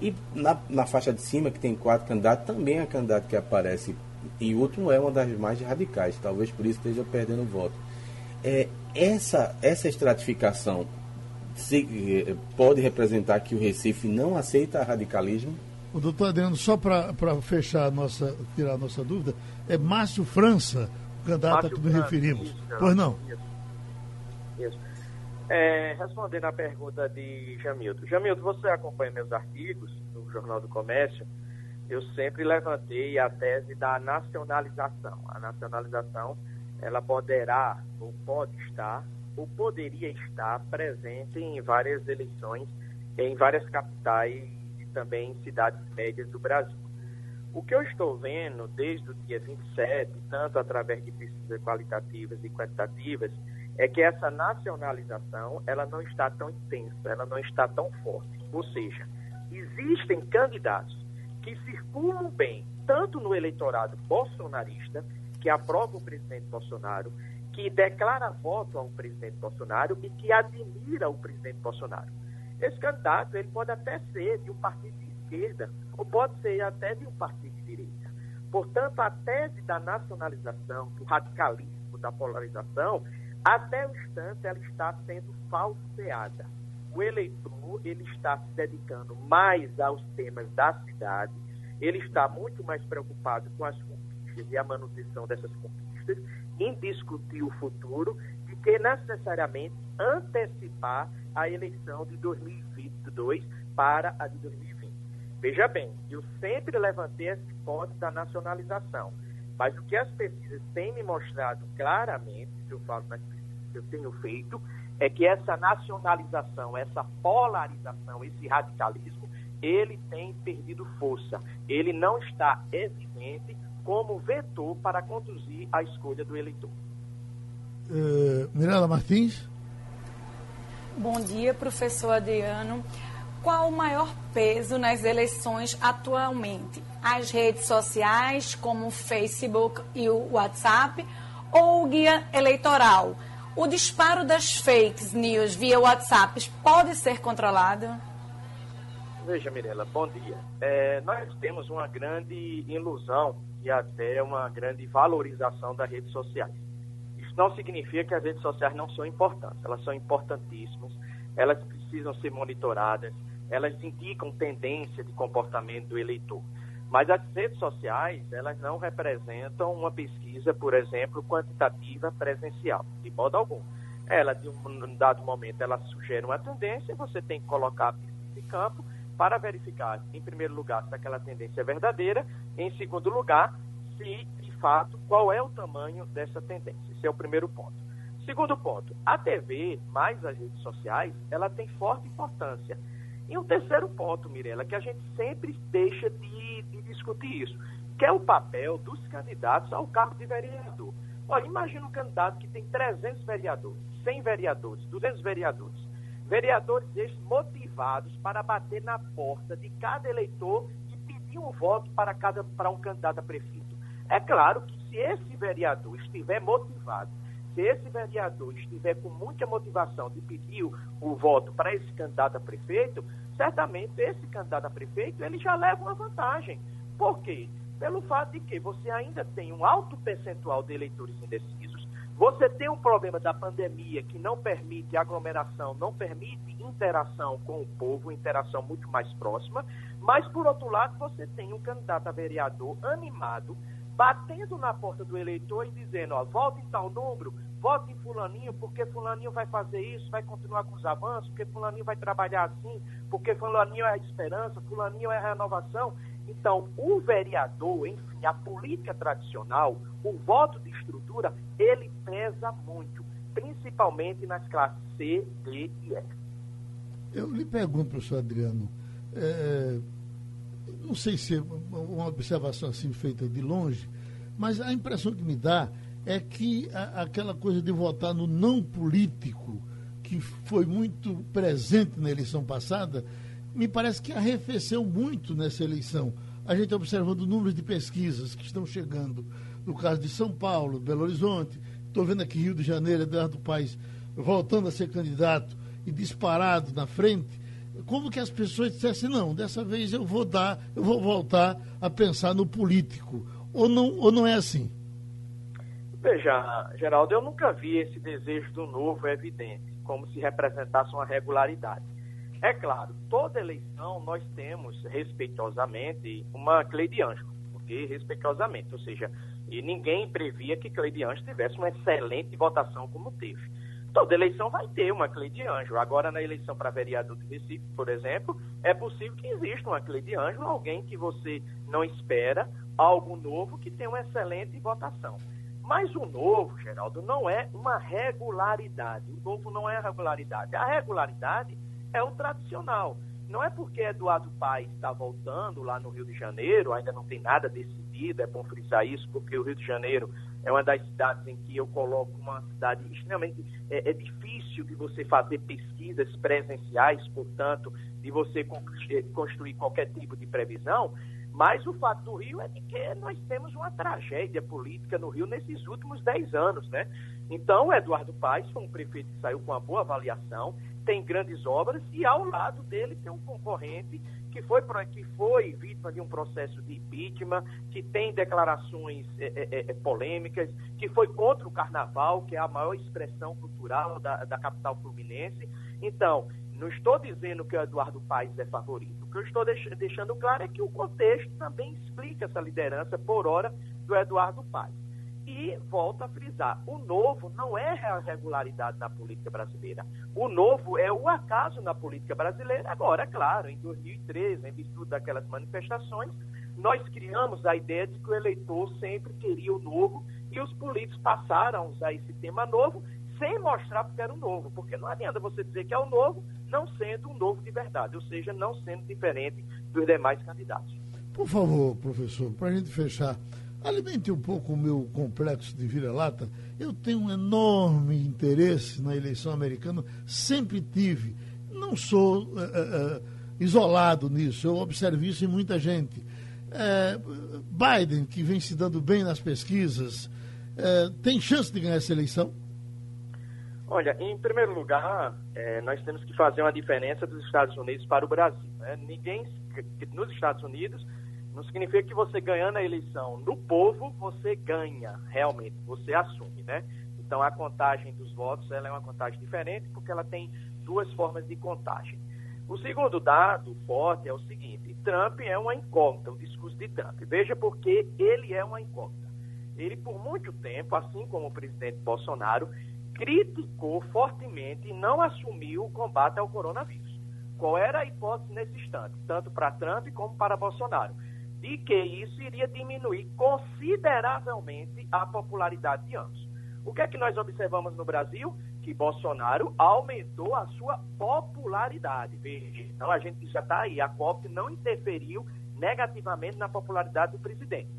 E na, na faixa de cima, que tem quatro candidatos, também a candidata que aparece em último é uma das mais radicais, talvez por isso esteja perdendo voto. É, essa, essa estratificação se- eh, pode representar que o Recife não aceita radicalismo? O doutor Adriano, só para fechar a nossa, tirar a nossa dúvida, é Márcio França, o candidato a Márcio que nos referimos. isso, Pois não? Isso. Isso. É, respondendo à pergunta de Jamildo. Jamildo, você acompanha meus artigos no Jornal do Comércio? Eu sempre levantei a tese da nacionalização. A nacionalização, ela poderá ou pode estar ou poderia estar presente em várias eleições, em várias capitais e também em cidades médias do Brasil. O que eu estou vendo desde o dia 27, tanto através de pesquisas qualitativas e quantitativas, é que essa nacionalização ela não está tão intensa, ela não está tão forte. Ou seja, existem candidatos que circulam bem tanto no eleitorado bolsonarista, que aprova o presidente Bolsonaro, que declara voto ao presidente Bolsonaro e que admira o presidente Bolsonaro. Esse candidato ele pode até ser de um partido de esquerda ou pode ser até de um partido de direita. Portanto, a tese da nacionalização, do radicalismo, da polarização, até o instante ela está sendo falseada. O eleitor ele está se dedicando mais aos temas da cidade, ele está muito mais preocupado com as conquistas e a manutenção dessas conquistas, em discutir o futuro, do que necessariamente antecipar a eleição de 2022 para a de 2020. Veja bem, eu sempre levantei essa hipótese da nacionalização, mas o que as pesquisas têm me mostrado claramente, se eu falo nas pesquisas que eu tenho feito, é que essa nacionalização, essa polarização, esse radicalismo, ele tem perdido força. Ele não está evidente como vetor para conduzir a escolha do eleitor. Uh, Mirela Martins? Bom dia, professor Adriano. Qual o maior peso nas eleições atualmente? As redes sociais, como o Facebook e o WhatsApp, ou o guia eleitoral? O disparo das fake news via WhatsApp pode ser controlado? Veja, Mirela, bom dia. É, nós temos uma grande ilusão e até uma grande valorização das redes sociais. Isso não significa que as redes sociais não são importantes, elas são importantíssimas, elas precisam ser monitoradas, elas indicam tendência de comportamento do eleitor. Mas as redes sociais, elas não representam uma pesquisa, por exemplo, quantitativa presencial, de modo algum. Ela, de um dado momento, ela sugere uma tendência, você tem que colocar a pesquisa em campo para verificar, em primeiro lugar, se aquela tendência é verdadeira, em segundo lugar, se, de fato, qual é o tamanho dessa tendência. Esse é o primeiro ponto. Segundo ponto, a TV, mais as redes sociais, ela tem forte importância. E um terceiro ponto, Mirela, que a gente sempre deixa de, de, discutir isso, que é o papel dos candidatos ao cargo de vereador. Olha, imagina um candidato que tem 300 vereadores, 100 vereadores, 200 vereadores. Vereadores estes motivados para bater na porta de cada eleitor e pedir um voto para, cada, para um candidato a prefeito. É claro que se esse vereador estiver motivado, se esse vereador estiver com muita motivação de pedir o, o voto para esse candidato a prefeito, certamente esse candidato a prefeito ele já leva uma vantagem. Por quê? Pelo fato de que você ainda tem um alto percentual de eleitores indecisos, Você tem um problema da pandemia que não permite aglomeração, não permite interação com o povo, interação muito mais próxima, mas, por outro lado, você tem um candidato a vereador animado, batendo na porta do eleitor e dizendo, ó, vote em tal número, vote em fulaninho, porque fulaninho vai fazer isso, vai continuar com os avanços, porque fulaninho vai trabalhar assim, porque fulaninho é a esperança, fulaninho é a renovação. Então, o vereador, enfim, a política tradicional, o voto de estrutura, ele pesa muito, principalmente nas classes C, D e E. Eu lhe pergunto, professor Adriano, é, não sei se é uma observação assim feita de longe, mas a impressão que me dá é que a, aquela coisa de votar no não político, que foi muito presente na eleição passada, me parece que arrefeceu muito nessa eleição. A gente observando números de pesquisas que estão chegando, no caso de São Paulo, Belo Horizonte, estou vendo aqui Rio de Janeiro, Eduardo Paes voltando a ser candidato e disparado na frente, como que as pessoas dissessem, não, dessa vez eu vou dar, eu vou voltar a pensar no político. Ou não, ou não é assim? Veja, Geraldo, eu nunca vi esse desejo do novo evidente, como se representasse uma regularidade. É claro, toda eleição nós temos, respeitosamente, uma Cleide Anjo, porque respeitosamente, ou seja, e ninguém previa que Cleide Anjo tivesse uma excelente votação como teve. Toda eleição vai ter uma Cleide Anjo. Agora, na eleição para vereador de Recife, por exemplo, é possível que exista uma Cleide Anjo, alguém que você não espera, algo novo que tem uma excelente votação. Mas o novo, Geraldo, não é uma regularidade. O novo não é regularidade. A regularidade é o tradicional. Não é porque Eduardo Paes está voltando lá no Rio de Janeiro, ainda não tem nada decidido, é bom frisar isso, porque o Rio de Janeiro é uma das cidades em que eu coloco uma cidade extremamente é, é difícil de você fazer pesquisas presenciais, portanto, de você construir qualquer tipo de previsão. Mas o fato do Rio é de que nós temos uma tragédia política no Rio nesses últimos 10 anos, né? Então, Eduardo Paes foi um prefeito que saiu com uma boa avaliação, tem grandes obras e ao lado dele tem um concorrente que foi, que foi vítima de um processo de impeachment, que tem declarações é, é, é, polêmicas, que foi contra o carnaval, que é a maior expressão cultural da, da capital fluminense. Então, não estou dizendo que o Eduardo Paes é favorito. O que eu estou deixando claro é que o contexto também explica essa liderança por hora do Eduardo Paes. E volto a frisar, o novo não é a regularidade na política brasileira. O novo é o acaso na política brasileira. Agora, claro, em 2013, em virtude daquelas manifestações, nós criamos a ideia de que o eleitor sempre queria o novo e os políticos passaram a usar esse tema novo sem mostrar porque era o novo. Porque não adianta você dizer que é o novo, não sendo um novo de verdade, ou seja, não sendo diferente dos demais candidatos. Por favor, professor, para a gente fechar, alimente um pouco o meu complexo de vira-lata. Eu tenho um enorme interesse na eleição americana, sempre tive. Não sou uh, uh, isolado nisso, eu observo isso em muita gente. Biden, que vem se dando bem nas pesquisas, tem chance de ganhar essa eleição? Olha, em primeiro lugar, é, nós temos que fazer uma diferença dos Estados Unidos para o Brasil. Né? Ninguém, nos Estados Unidos, não significa que você ganhando a eleição no povo, você ganha, realmente, você assume, né? Então, a contagem dos votos, ela é uma contagem diferente, porque ela tem duas formas de contagem. O segundo dado forte é o seguinte, Trump é uma incógnita, o discurso de Trump. Veja porque ele é uma incógnita. Ele, por muito tempo, assim como o presidente Bolsonaro, criticou fortemente e não assumiu o combate ao coronavírus. Qual era a hipótese nesse instante, tanto para Trump como para Bolsonaro? De que isso iria diminuir consideravelmente a popularidade de ambos. O que é que nós observamos no Brasil? Que Bolsonaro aumentou a sua popularidade. Então a gente já está aí. A COP não interferiu negativamente na popularidade do presidente.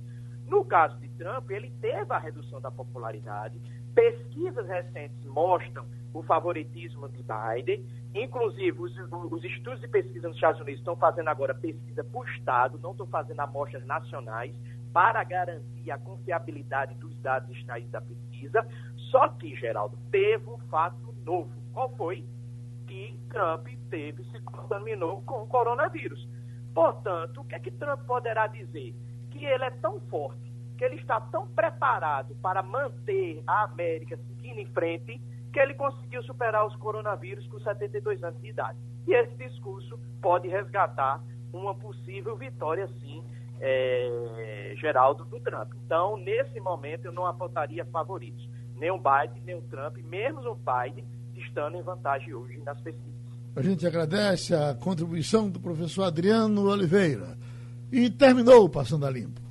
No caso de Trump, ele teve a redução da popularidade, Pesquisas recentes mostram o favoritismo de Biden, inclusive os, os, estudos de pesquisa nos Estados Unidos estão fazendo agora pesquisa por Estado, não estão fazendo amostras nacionais, para garantir a confiabilidade dos dados extraídos da pesquisa. Só que, Geraldo, teve um fato novo. Qual foi? Que Trump teve, se contaminou com o coronavírus. Portanto, o que é que Trump poderá dizer? Que ele é tão forte que ele está tão preparado para manter a América seguindo em frente que ele conseguiu superar os coronavírus com 72 anos de idade. E esse discurso pode resgatar uma possível vitória, sim, é, Geraldo, do Trump. Então, nesse momento, eu não apontaria favoritos. Nem o Biden, nem o Trump, mesmo o Biden, estando em vantagem hoje nas pesquisas. A gente agradece a contribuição do professor Adriano Oliveira. E terminou o Passando a Limpo.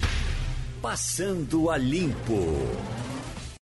Passando a Limpo.